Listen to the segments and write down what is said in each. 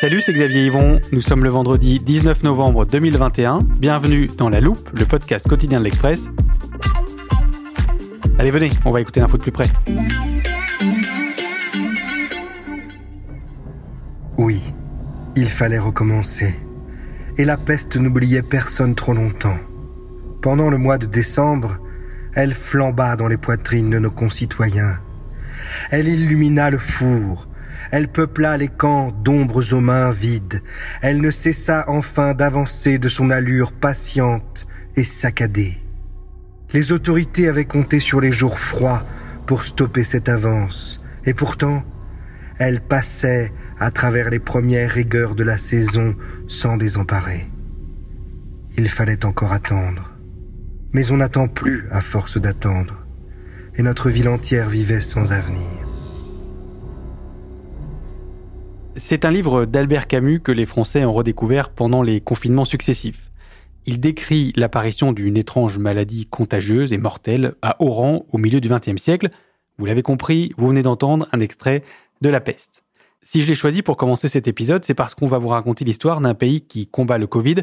Salut, c'est Xavier Yvon. Nous sommes le vendredi 19 novembre 2021. Bienvenue dans La Loupe, le podcast quotidien de l'Express. Allez, venez, on va écouter l'info de plus près. Oui, il fallait recommencer. Et la peste n'oubliait personne trop longtemps. Pendant le mois de décembre, elle flamba dans les poitrines de nos concitoyens. Elle illumina le four. Elle peupla les camps d'ombres aux mains vides. Elle ne cessa enfin d'avancer de son allure patiente et saccadée. Les autorités avaient compté sur les jours froids pour stopper cette avance. Et pourtant, elle passait à travers les premières rigueurs de la saison sans désemparer. Il fallait encore attendre. Mais on n'attend plus à force d'attendre. Et notre ville entière vivait sans avenir. C'est un livre d'Albert Camus que les Français ont redécouvert pendant les confinements successifs. Il décrit l'apparition d'une étrange maladie contagieuse et mortelle à Oran au milieu du XXe siècle. Vous l'avez compris, vous venez d'entendre un extrait de La peste. Si je l'ai choisi pour commencer cet épisode, c'est parce qu'on va vous raconter l'histoire d'un pays qui combat le Covid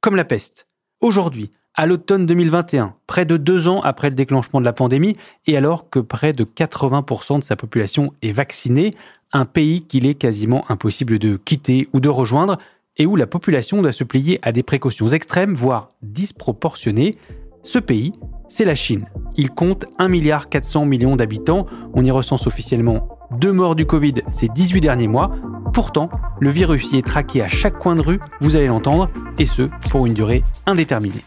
comme la peste. Aujourd'hui, à l'automne 2021, près de deux ans après le déclenchement de la pandémie, et alors que près de 80% de sa population est vaccinée, un pays qu'il est quasiment impossible de quitter ou de rejoindre, et où la population doit se plier à des précautions extrêmes, voire disproportionnées, ce pays, c'est la Chine. Il compte 1,4 milliard d'habitants. On y recense officiellement deux morts du Covid ces 18 derniers mois. Pourtant, le virus y est traqué à chaque coin de rue, vous allez l'entendre, et ce, pour une durée indéterminée.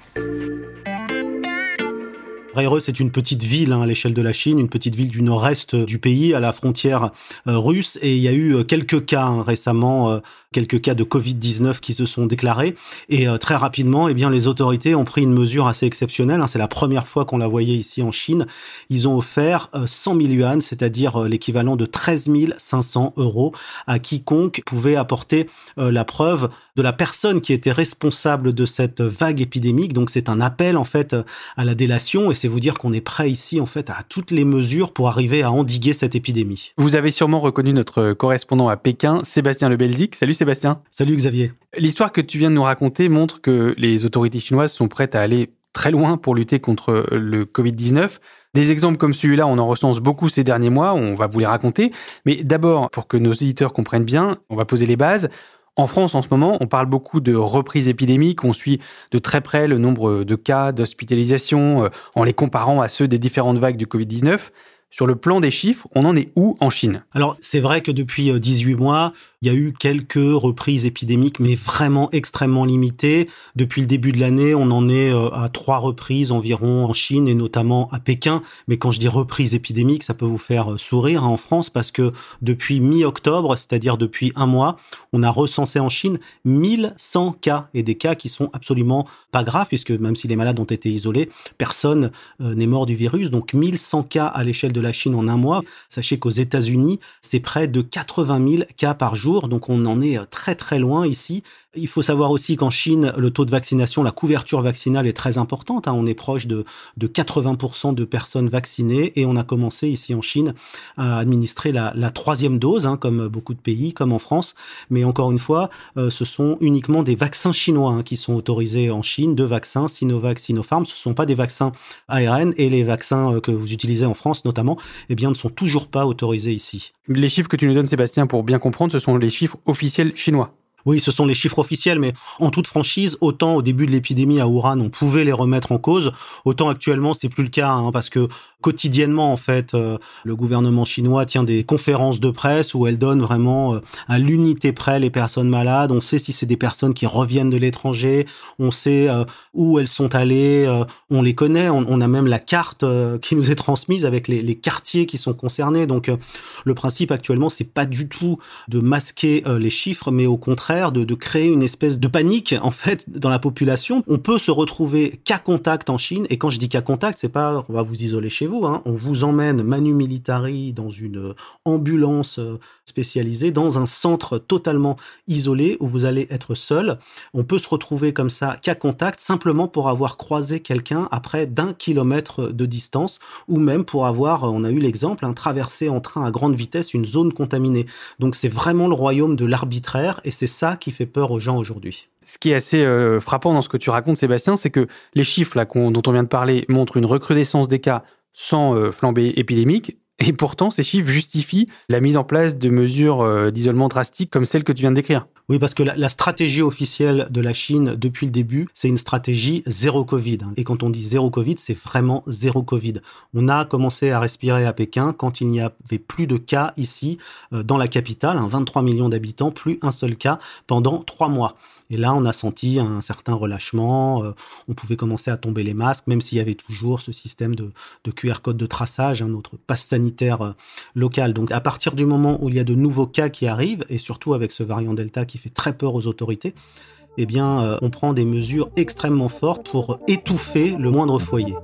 Raireux, c'est une petite ville hein, à l'échelle de la Chine, une petite ville du nord-est du pays, à la frontière euh, russe. Et il y a eu euh, quelques cas hein, récemment, euh, quelques cas de Covid-19 qui se sont déclarés. Et très rapidement, eh bien, les autorités ont pris une mesure assez exceptionnelle. Hein. c'est la première fois qu'on la voyait ici en Chine. Ils ont offert 100 000 yuan, c'est-à-dire l'équivalent de 13 500 euros, à quiconque pouvait apporter la preuve de la personne qui était responsable de cette vague épidémique. Donc c'est un appel en fait à la délation et c'est vous dire qu'on est prêt ici en fait à toutes les mesures pour arriver à endiguer cette épidémie. Vous avez sûrement reconnu notre correspondant à Pékin, Sébastien Lebelzik. Salut Sébastien. Salut Xavier. L'histoire que tu viens de nous raconter montre que les autorités chinoises sont prêtes à aller très loin pour lutter contre le Covid-19. Des exemples comme celui-là, on en recense beaucoup ces derniers mois, on va vous les raconter. Mais d'abord, pour que nos éditeurs comprennent bien, on va poser les bases. En France, en ce moment, on parle beaucoup de reprise épidémique. On suit de très près le nombre de cas d'hospitalisation euh, en les comparant à ceux des différentes vagues du Covid-19. Sur le plan des chiffres, on en est où en Chine? Alors, c'est vrai que depuis 18 euh, mois, il y a eu quelques reprises épidémiques, mais vraiment extrêmement limitées. Depuis le début de l'année, on en est euh, à trois reprises environ en Chine et notamment à Pékin. Mais quand je dis reprise épidémique, ça peut vous faire euh, sourire hein, en France parce que depuis mi-octobre, c'est-à-dire depuis un mois, on a recensé en Chine 1100 cas et des cas qui sont absolument pas graves puisque même si les malades ont été isolés, personne n'est mort du virus. Donc 1100 cas à l'échelle de la Chine en un mois. Sachez qu'aux États-Unis, c'est près de 80 000 cas par jour, donc on en est très très loin ici. Il faut savoir aussi qu'en Chine, le taux de vaccination, la couverture vaccinale est très importante. Hein. On est proche de, de 80% de personnes vaccinées et on a commencé ici en Chine à administrer la, la troisième dose, hein, comme beaucoup de pays, comme en France. Mais encore une fois, euh, ce sont uniquement des vaccins chinois hein, qui sont autorisés en Chine, deux vaccins, Sinovac, Sinopharm. Ce ne sont pas des vaccins ARN et les vaccins euh, que vous utilisez en France notamment, eh bien, ne sont toujours pas autorisés ici. Les chiffres que tu nous donnes, Sébastien, pour bien comprendre, ce sont les chiffres officiels chinois. Oui, ce sont les chiffres officiels, mais en toute franchise, autant au début de l'épidémie à Wuhan, on pouvait les remettre en cause, autant actuellement, c'est plus le cas, hein, parce que quotidiennement, en fait, euh, le gouvernement chinois tient des conférences de presse où elle donne vraiment euh, à l'unité près les personnes malades. On sait si c'est des personnes qui reviennent de l'étranger, on sait euh, où elles sont allées, on les connaît, on, a même la carte qui nous est transmise avec les, les quartiers qui sont concernés. Donc, le principe actuellement, c'est pas du tout de masquer les chiffres, mais au contraire de, créer une espèce de panique en fait dans la population. On peut se retrouver cas contact en Chine, et quand je dis cas contact, c'est pas on va vous isoler chez vous Hein. On vous emmène manu militari dans une euh, ambulance euh, spécialisée, dans un centre totalement isolé où vous allez être seul. On peut se retrouver comme ça, qu'à contact, simplement pour avoir croisé quelqu'un à près d'un kilomètre de distance, ou même pour avoir, on a eu l'exemple, un traversé en train à grande vitesse une zone contaminée. Donc c'est vraiment le royaume de l'arbitraire, et c'est ça qui fait peur aux gens aujourd'hui. Ce qui est assez euh, frappant dans ce que tu racontes, Sébastien, c'est que les chiffres dont on vient de parler montrent une recrudescence des cas sans euh, flambée épidémique. Et pourtant, ces chiffres justifient la mise en place de mesures euh, d'isolement drastiques comme celles que tu viens de décrire. Oui, parce que la, stratégie officielle de la Chine depuis le début, c'est une stratégie zéro Covid. Et quand on dit zéro Covid, c'est vraiment zéro Covid. On a commencé à respirer à Pékin quand il n'y avait plus de cas ici, euh, dans la capitale, 23 hein, millions d'habitants, plus un seul cas pendant trois mois. Et là, on a senti un certain relâchement. Euh, on pouvait commencer à tomber les masques, même s'il y avait toujours ce système de, QR code de traçage, un autre passe sanitaire euh, local. Donc, à partir du moment où il y a de nouveaux cas qui arrivent, et surtout avec ce variant Delta qui fait très peur aux autorités, eh bien, euh, on prend des mesures extrêmement fortes pour étouffer le moindre foyer.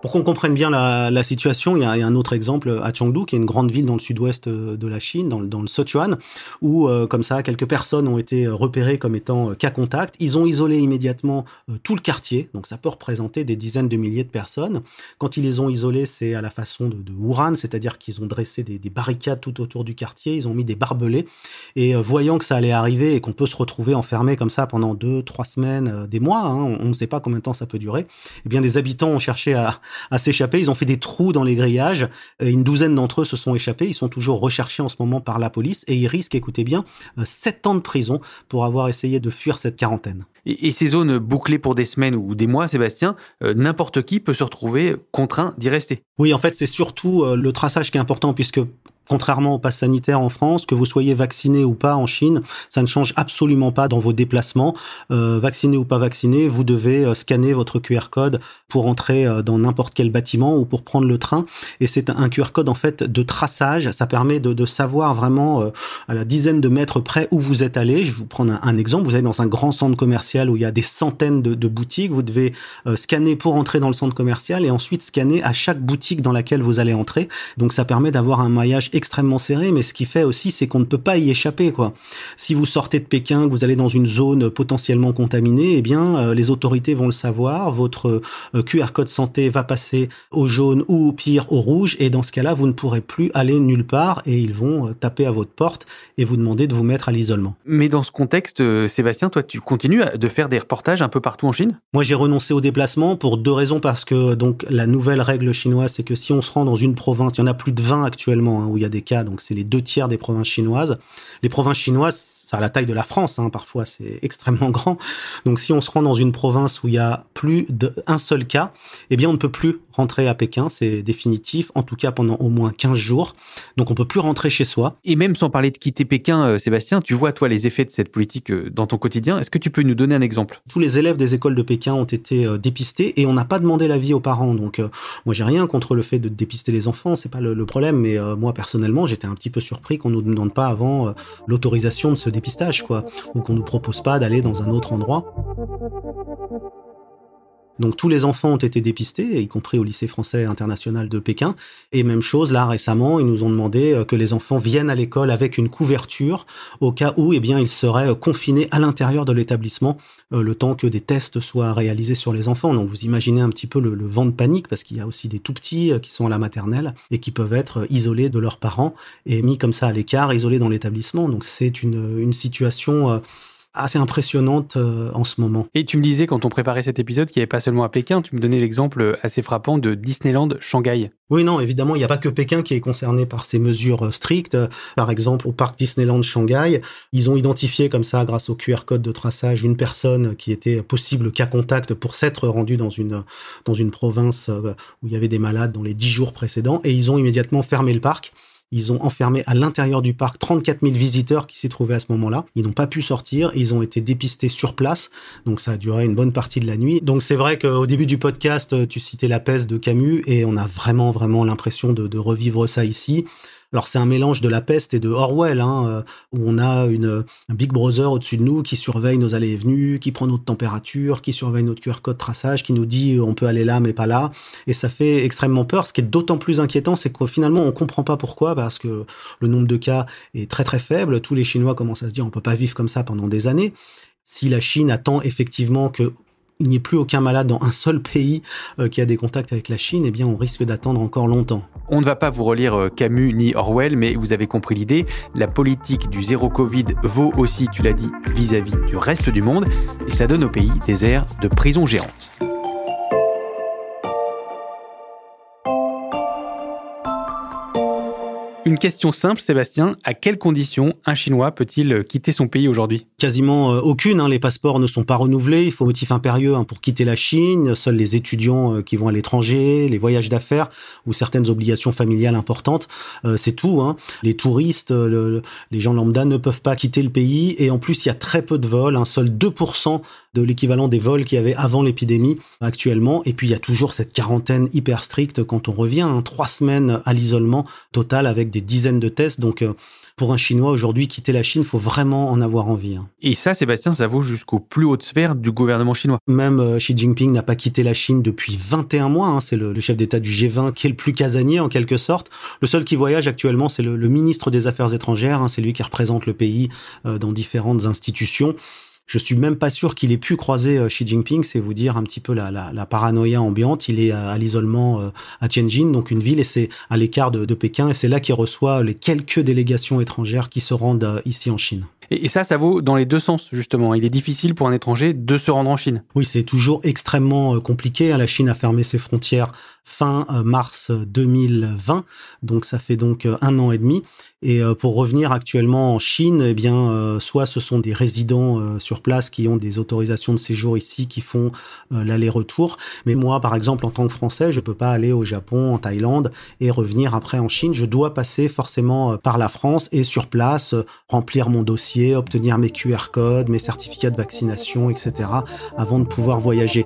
Pour qu'on comprenne bien la, situation, il y, a, un autre exemple à Chengdu, qui est une grande ville dans le sud-ouest euh, de la Chine, dans, dans le Sichuan, où euh, comme ça, quelques personnes ont été repérées comme étant cas contact. Ils ont isolé immédiatement tout le quartier, donc ça peut représenter des dizaines de milliers de personnes. Quand ils les ont isolés, c'est à la façon de, de Wuhan, c'est-à-dire qu'ils ont dressé des, des, barricades tout autour du quartier, ils ont mis des barbelés, et voyant que ça allait arriver et qu'on peut se retrouver enfermé comme ça pendant deux, trois semaines, des mois, hein, on ne sait pas combien de temps ça peut durer, eh bien des habitants ont cherché à, à s'échapper. Ils ont fait des trous dans les grillages. Et une douzaine d'entre eux se sont échappés. Ils sont toujours recherchés en ce moment par la police et ils risquent, écoutez bien, euh, sept ans de prison pour avoir essayé de fuir cette quarantaine. Et, ces zones bouclées pour des semaines ou des mois, Sébastien, euh, n'importe qui peut se retrouver contraint d'y rester. Oui, en fait, c'est surtout euh, le traçage qui est important puisque Contrairement au pass sanitaire en France, que vous soyez vacciné ou pas en Chine, ça ne change absolument pas dans vos déplacements. Euh, vacciné ou pas vacciné, vous devez euh, scanner votre QR code pour entrer euh, dans n'importe quel bâtiment ou pour prendre le train. Et c'est un QR code en fait de traçage. Ça permet de, de savoir vraiment euh, à la dizaine de mètres près où vous êtes allé. Je vous prends un, exemple. Vous allez dans un grand centre commercial où il y a des centaines de, de boutiques. Vous devez scanner pour entrer dans le centre commercial et ensuite scanner à chaque boutique dans laquelle vous allez entrer. Donc ça permet d'avoir un maillage extrêmement serré, mais ce qui fait aussi, c'est qu'on ne peut pas y échapper, quoi. Si vous sortez de Pékin, que vous allez dans une zone potentiellement contaminée, eh bien, euh, les autorités vont le savoir. Votre euh, QR code santé va passer au jaune ou pire au rouge, et dans ce cas-là, vous ne pourrez plus aller nulle part et ils vont euh, taper à votre porte et vous demander de vous mettre à l'isolement. Mais dans ce contexte, Sébastien, toi, tu continues de faire des reportages un peu partout en Chine? Moi, j'ai renoncé au déplacement pour deux raisons parce que donc la nouvelle règle chinoise, c'est que si on se rend dans une province, il y en a plus de 20 actuellement hein, où il y a des cas, donc c'est les deux tiers des provinces chinoises. Les provinces chinoises, ça a la taille de la France, hein, parfois c'est extrêmement grand. Donc si on se rend dans une province où il y a plus d'un seul cas, eh bien on ne peut plus rentrer à Pékin, c'est définitif, en tout cas pendant au moins 15 jours. Donc on peut plus rentrer chez soi. Et même sans parler de quitter Pékin, euh, Sébastien, tu vois toi les effets de cette politique euh, dans ton quotidien. Est-ce que tu peux nous donner un exemple? Tous les élèves des écoles de Pékin ont été euh, dépistés et on n'a pas demandé l'avis aux parents. Donc moi j'ai rien contre le fait de dépister les enfants, c'est pas le, problème. Mais moi personnellement j'étais un petit peu surpris qu'on nous demande pas avant l'autorisation de ce dépistage, quoi, ou qu'on nous propose pas d'aller dans un autre endroit. Donc tous les enfants ont été dépistés, y compris au lycée français international de Pékin. Et même chose, là récemment, ils nous ont demandé euh, que les enfants viennent à l'école avec une couverture au cas où eh bien, ils seraient euh, confinés à l'intérieur de l'établissement euh, le temps que des tests soient réalisés sur les enfants. Donc vous imaginez un petit peu le, vent de panique parce qu'il y a aussi des tout petits qui sont à la maternelle et qui peuvent être isolés de leurs parents et mis comme ça à l'écart, isolés dans l'établissement. Donc c'est une, une situation assez impressionnante euh, en ce moment. Et tu me disais quand on préparait cet épisode qu'il n'y avait pas seulement à Pékin, tu me donnais l'exemple assez frappant de Disneyland Shanghai. Oui, non, évidemment, il n'y a pas que Pékin qui est concerné par ces mesures euh, strictes. Par exemple, au parc Disneyland Shanghai, ils ont identifié comme ça, grâce au QR code de traçage, une personne qui était possible cas contact pour s'être rendue dans une, dans une province euh, où il y avait des malades dans les dix jours précédents et ils ont immédiatement fermé le parc. Ils ont enfermé à l'intérieur du parc 34 000 visiteurs qui s'y trouvaient à ce moment-là. Ils n'ont pas pu sortir. Ils ont été dépistés sur place. Donc ça a duré une bonne partie de la nuit. Donc c'est vrai qu'au début du podcast, tu citais La peste de Camus et on a vraiment, vraiment l'impression de, de revivre ça ici. Alors c'est un mélange de la peste et de Orwell, hein, euh, où on a un Big Brother au-dessus de nous qui surveille nos allées et venues, qui prend notre température, qui surveille notre QR code traçage, qui nous dit euh, on peut aller là mais pas là. Et ça fait extrêmement peur. Ce qui est d'autant plus inquiétant, c'est que finalement on comprend pas pourquoi, parce que le nombre de cas est très très faible. Tous les Chinois commencent à se dire on peut pas vivre comme ça pendant des années. Si la Chine attend effectivement que il n'y ait plus aucun malade dans un seul pays euh, qui a des contacts avec la Chine, eh bien, on risque d'attendre encore longtemps. On ne va pas vous relire euh, Camus ni Orwell, mais vous avez compris l'idée. La politique du zéro Covid vaut aussi, tu l'as dit, vis-à-vis -vis du reste du monde, et ça donne au pays des airs de prison géante. Une question simple, Sébastien. À quelles conditions un Chinois peut-il quitter son pays aujourd'hui? Quasiment euh, aucune. Hein. Les passeports ne sont pas renouvelés. Il faut motif impérieux hein, pour quitter la Chine. Seuls les étudiants euh, qui vont à l'étranger, les voyages d'affaires ou certaines obligations familiales importantes, euh, c'est tout. Hein. Les touristes, les gens lambda ne peuvent pas quitter le pays. Et en plus, il y a très peu de vols. Un seul 2% de l'équivalent des vols qu'il y avait avant l'épidémie actuellement. Et puis, il y a toujours cette quarantaine hyper stricte quand on revient. Trois semaines à l'isolement total avec des dizaines de tests. Donc, euh, pour un Chinois aujourd'hui, quitter la Chine, faut vraiment en avoir envie. Hein. Et ça, Sébastien, ça vaut jusqu'aux plus hautes sphères du gouvernement chinois. Même euh, Xi Jinping n'a pas quitté la Chine depuis 21 mois. Hein. C'est le, chef d'État du G20 qui est le plus casanier en quelque sorte. Le seul qui voyage actuellement, c'est le, ministre des Affaires étrangères. Hein. C'est lui qui représente le pays euh, dans différentes institutions. Je suis même pas sûr qu'il ait pu croiser euh, Xi Jinping, c'est vous dire un petit peu la, la, paranoïa ambiante. Il est à, l'isolement euh, à Tianjin, donc une ville, et c'est à l'écart de, Pékin, et c'est là qu'il reçoit les quelques délégations étrangères qui se rendent euh, ici en Chine. Et, ça, ça vaut dans les deux sens, justement. Il est difficile pour un étranger de se rendre en Chine. Oui, c'est toujours extrêmement compliqué. La Chine a fermé ses frontières fin mars 2020, donc ça fait donc un an et demi. Et euh, pour revenir actuellement en Chine, eh bien, euh, soit ce sont des résidents euh, sur place qui ont des autorisations de séjour ici, qui font l'aller-retour. Mais moi, par exemple, en tant que Français, je peux pas aller au Japon, en Thaïlande et revenir après en Chine. Je dois passer forcément par la France et sur place remplir mon dossier, obtenir mes QR codes, mes certificats de vaccination, etc. avant de pouvoir voyager.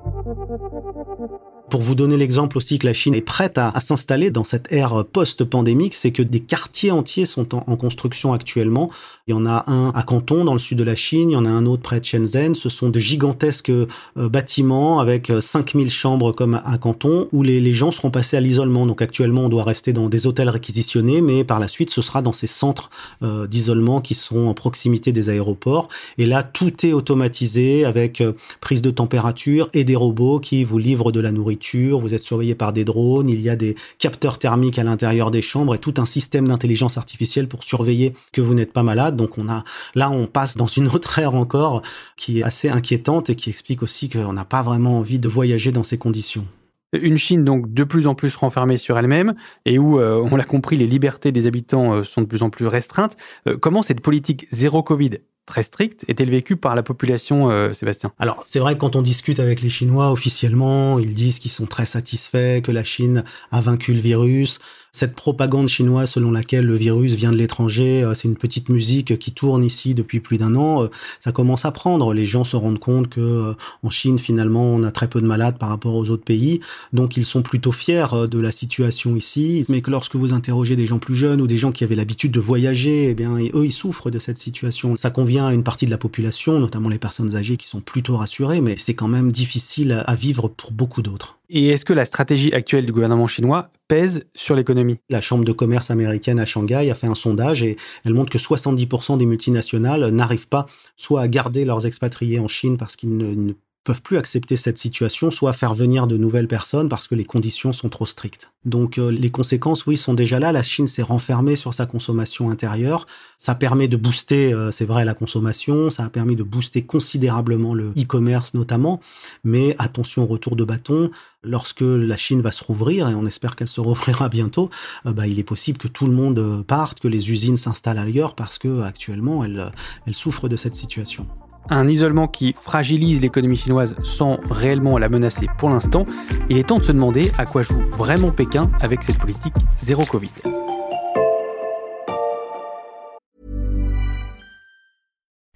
Pour vous donner l'exemple aussi que la Chine est prête à, s'installer dans cette ère post-pandémique, c'est que des quartiers entiers sont en, construction actuellement. Il y en a un à Canton, dans le sud de la Chine, il y en a un autre près de Shenzhen. Ce sont de gigantesques euh, bâtiments avec 5000 euh, chambres comme à Canton, où les, gens seront passés à l'isolement. Donc actuellement, on doit rester dans des hôtels réquisitionnés, mais par la suite, ce sera dans ces centres euh, d'isolement qui sont en proximité des aéroports. Et là, tout est automatisé avec prise de température et des robots qui vous livrent de la nourriture vous êtes surveillé par des drones, il y a des capteurs thermiques à l'intérieur des chambres et tout un système d'intelligence artificielle pour surveiller que vous n'êtes pas malade. Donc on a là on passe dans une autre ère encore qui est assez inquiétante et qui explique aussi qu'on n'a pas vraiment envie de voyager dans ces conditions. Une Chine donc de plus en plus renfermée sur elle-même et où, euh, on l'a compris, les libertés des habitants euh, sont de plus en plus restreintes. Euh, comment cette politique zéro Covid très stricte est-elle vécue par la population, euh, Sébastien? Alors, c'est vrai que quand on discute avec les Chinois officiellement, ils disent qu'ils sont très satisfaits, que la Chine a vaincu le virus. Cette propagande chinoise selon laquelle le virus vient de l'étranger, c'est une petite musique qui tourne ici depuis plus d'un an, ça commence à prendre. Les gens se rendent compte que en Chine, finalement, on a très peu de malades par rapport aux autres pays, donc ils sont plutôt fiers de la situation ici. Mais que lorsque vous interrogez des gens plus jeunes ou des gens qui avaient l'habitude de voyager, eh bien, eux, ils souffrent de cette situation. Ça convient à une partie de la population, notamment les personnes âgées qui sont plutôt rassurées, mais c'est quand même difficile à vivre pour beaucoup d'autres. Et est-ce que la stratégie actuelle du gouvernement chinois pèse sur l'économie? La Chambre de commerce américaine à Shanghai a fait un sondage et elle montre que 70% des multinationales n'arrivent pas soit à garder leurs expatriés en Chine parce qu'ils ne peuvent plus accepter cette situation, soit faire venir de nouvelles personnes parce que les conditions sont trop strictes. Donc euh, les conséquences, oui, sont déjà là. La Chine s'est renfermée sur sa consommation intérieure. Ça permet de booster, euh, c'est vrai, la consommation. Ça a permis de booster considérablement le e-commerce notamment. Mais attention au retour de bâton. Lorsque la Chine va se rouvrir, et on espère qu'elle se rouvrira bientôt, euh, bah, il est possible que tout le monde parte, que les usines s'installent ailleurs parce que actuellement, elle, elle de cette situation. Un isolement qui fragilise l'économie chinoise sans réellement la menacer pour l'instant. Il est temps de se demander à quoi joue vraiment Pékin avec cette politique zéro Covid.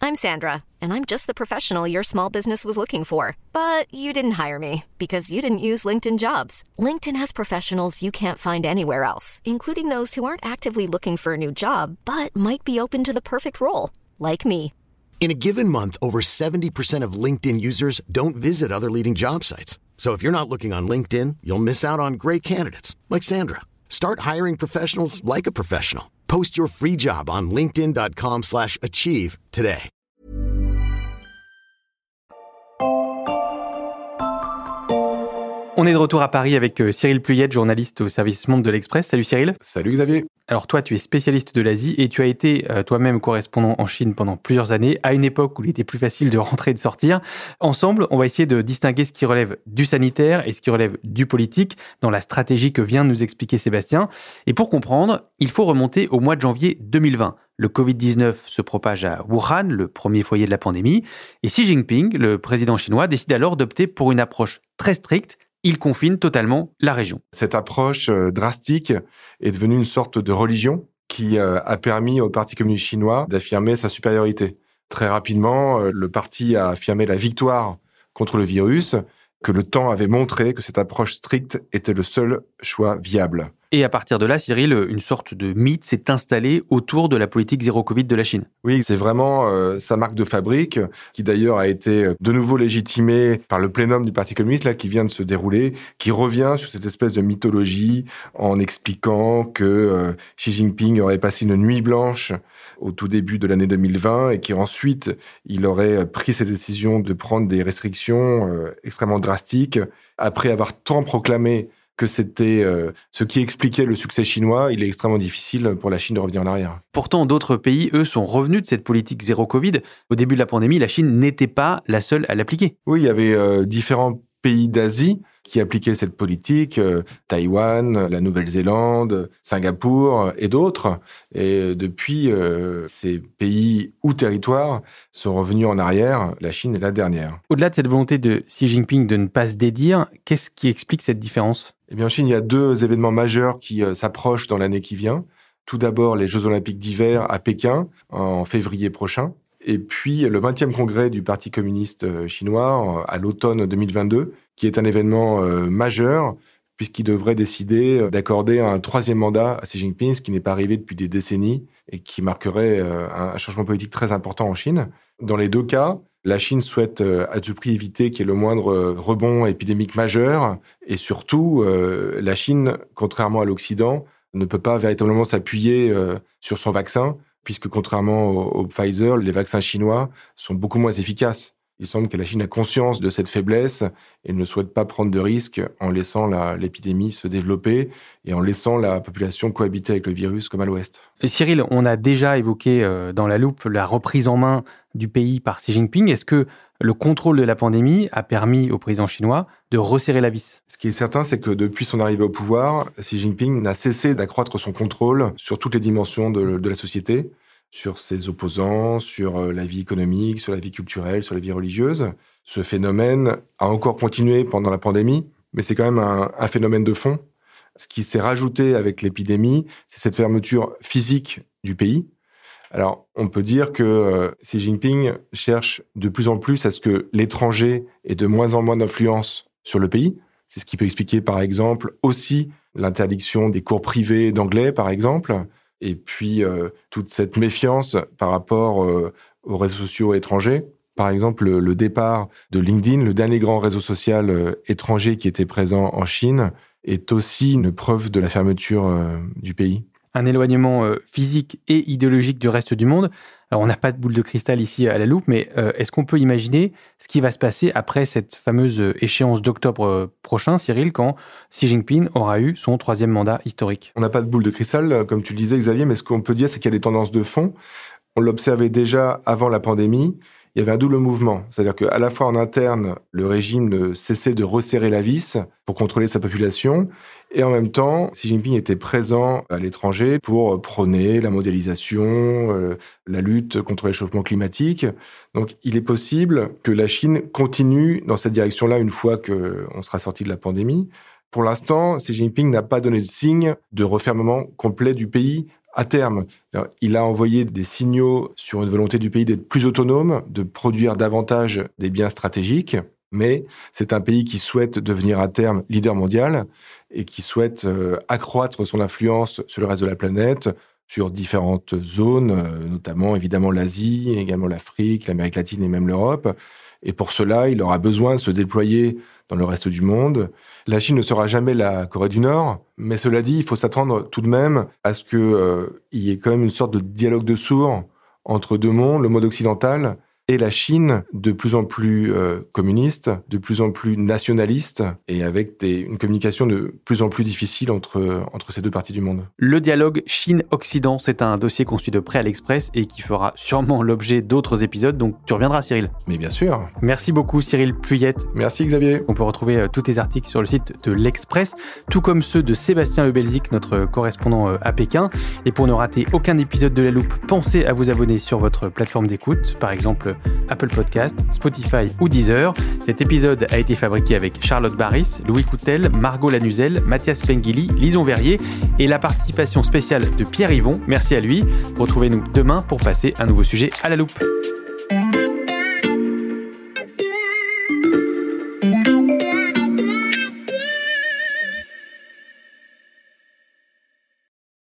I'm Sandra, and I'm just the professional your small business was looking for. But you didn't hire me because you didn't use LinkedIn jobs. LinkedIn has professionals you can't find anywhere else, including those who aren't actively looking for a new job but might be open to the perfect role, like me. In a given month, over 70% of LinkedIn users don't visit other leading job sites. So if you're not looking on LinkedIn, you'll miss out on great candidates like Sandra. Start hiring professionals like a professional. Post your free job on linkedin.com/achieve today. On est de retour à Paris avec euh, Cyril Pluyette, journaliste au service Monde de l'Express. Salut Cyril. Salut Xavier. Alors toi, tu es spécialiste de l'Asie et tu as été euh, toi-même correspondant en Chine pendant plusieurs années, à une époque où il était plus facile de rentrer et de sortir. Ensemble, on va essayer de distinguer ce qui relève du sanitaire et ce qui relève du politique dans la stratégie que vient de nous expliquer Sébastien. Et pour comprendre, il faut remonter au mois de janvier 2020. Le Covid-19 se propage à Wuhan, le premier foyer de la pandémie, et Xi Jinping, le président chinois, décide alors d'opter pour une approche très stricte il confine totalement la région. Cette approche euh, drastique est devenue une sorte de religion qui euh, a permis au Parti communiste chinois d'affirmer sa supériorité. Très rapidement, euh, le parti a affirmé la victoire contre le virus, que le temps avait montré que cette approche stricte était le seul choix viable. Et à partir de là, Cyril, une sorte de mythe s'est installé autour de la politique zéro Covid de la Chine. Oui, c'est vraiment euh, sa marque de fabrique, qui d'ailleurs a été euh, de nouveau légitimée par le plénum du Parti communiste, là, qui vient de se dérouler, qui revient sur cette espèce de mythologie en expliquant que euh, Xi Jinping aurait passé une nuit blanche au tout début de l'année 2020 et qu'ensuite il aurait pris cette décision de prendre des restrictions extrêmement drastiques après avoir tant proclamé que c'était euh, ce qui expliquait le succès chinois, il est extrêmement difficile pour la Chine de revenir en arrière. Pourtant, d'autres pays, eux, sont revenus de cette politique zéro Covid. Au début de la pandémie, la Chine n'était pas la seule à l'appliquer. Oui, il y avait euh, différents pays d'Asie qui appliquaient cette politique, euh, Taïwan, la Nouvelle-Zélande, Singapour et d'autres. Et depuis, ces pays ou territoires sont revenus en arrière. La Chine est la dernière. Au-delà de cette volonté de Xi Jinping de ne pas se dédire, qu'est-ce qui explique cette différence? Eh bien, en Chine, il y a deux événements majeurs qui euh, s'approchent dans l'année qui vient. Tout d'abord, les Jeux Olympiques d'hiver à Pékin en février prochain. Et puis, le 20e congrès du Parti communiste euh, chinois à l'automne 2022, qui est un événement euh, majeur puisqu'il devrait décider d'accorder un troisième mandat à Xi Jinping, ce qui n'est pas arrivé depuis des décennies et qui marquerait un changement politique très important en Chine. Dans les deux cas, la Chine souhaite euh, à tout prix éviter qu'il y ait le moindre euh, rebond épidémique majeur. Et surtout, euh, la Chine, contrairement à l'Occident, ne peut pas véritablement s'appuyer sur son vaccin, puisque contrairement au, Pfizer, les vaccins chinois sont beaucoup moins efficaces. Il semble que la Chine a conscience de cette faiblesse et ne souhaite pas prendre de risques en laissant l'épidémie se développer et en laissant la population cohabiter avec le virus comme à l'Ouest. Cyril, on a déjà évoqué dans la loupe la reprise en main du pays par Xi Jinping. Est-ce que le contrôle de la pandémie a permis au président chinois de resserrer la vis? Ce qui est certain, c'est que depuis son arrivée au pouvoir, Xi Jinping n'a cessé d'accroître son contrôle sur toutes les dimensions de la société sur ses opposants, sur euh, la vie économique, sur la vie culturelle, sur la vie religieuse. Ce phénomène a encore continué pendant la pandémie, mais c'est quand même un, phénomène de fond. Ce qui s'est rajouté avec l'épidémie, c'est cette fermeture physique du pays. Alors, on peut dire que euh, Xi Jinping cherche de plus en plus à ce que l'étranger ait de moins en moins d'influence sur le pays. C'est ce qui peut expliquer, par exemple, aussi l'interdiction des cours privés d'anglais, par exemple, et puis euh, toute cette méfiance par rapport euh, aux réseaux sociaux étrangers. Par exemple, le, départ de LinkedIn, le dernier grand réseau social étranger qui était présent en Chine, est aussi une preuve de la fermeture du pays un éloignement euh, physique et idéologique du reste du monde. Alors, on n'a pas de boule de cristal ici à la loupe, mais euh, est-ce qu'on peut imaginer ce qui va se passer après cette fameuse euh, échéance d'octobre prochain, Cyril, quand Xi Jinping aura eu son troisième mandat historique? On n'a pas de boule de cristal, comme tu le disais, Xavier, mais ce qu'on peut dire, c'est qu'il y a des tendances de fond. On l'observait déjà avant la pandémie il y avait un double mouvement. C'est-à-dire qu'à la fois en interne, le régime ne cessait de resserrer la vis pour contrôler sa population, et en même temps, Xi Jinping était présent à l'étranger pour prôner la modélisation, euh, la lutte contre l'échauffement climatique. Donc il est possible que la Chine continue dans cette direction-là une fois qu'on sera sorti de la pandémie. Pour l'instant, Xi Jinping n'a pas donné de signe de refermement complet du pays à terme. Il a envoyé des signaux sur une volonté du pays d'être plus autonome, de produire davantage des biens stratégiques, mais c'est un pays qui souhaite devenir à terme leader mondial et qui souhaite euh, accroître son influence sur le reste de la planète, sur différentes zones, euh, notamment évidemment l'Asie, également l'Afrique, l'Amérique latine et même l'Europe. Et pour cela, il aura besoin de se déployer dans le reste du monde. La Chine ne sera jamais la Corée du Nord, mais cela dit, il faut s'attendre tout de même à ce qu'il euh, y ait quand même une sorte de dialogue de sourds entre deux mondes, le monde occidental et la Chine de plus en plus euh, communiste, de plus en plus nationaliste, et avec des, une communication de plus en plus difficile entre, entre ces deux parties du monde. Le dialogue Chine-Occident, c'est un dossier qu'on suit de près à l'Express et qui fera sûrement l'objet d'autres épisodes, donc tu reviendras Cyril. Mais bien sûr. Merci beaucoup Cyril Pluyette. Merci Xavier. On peut retrouver euh, tous tes articles sur le site de l'Express, tout comme ceux de Sébastien Lebelzik, notre correspondant euh, à Pékin. Et pour ne rater aucun épisode de La Loupe, pensez à vous abonner sur votre plateforme d'écoute, par exemple Apple Podcast, Spotify ou Deezer. Cet épisode a été fabriqué avec Charlotte Barris, Louis Coutel, Margot Lanuzel, Mathias Pengili, Lison Verrier et la participation spéciale de Pierre Yvon. Merci à lui. Retrouvez-nous demain pour passer un nouveau sujet à la loupe.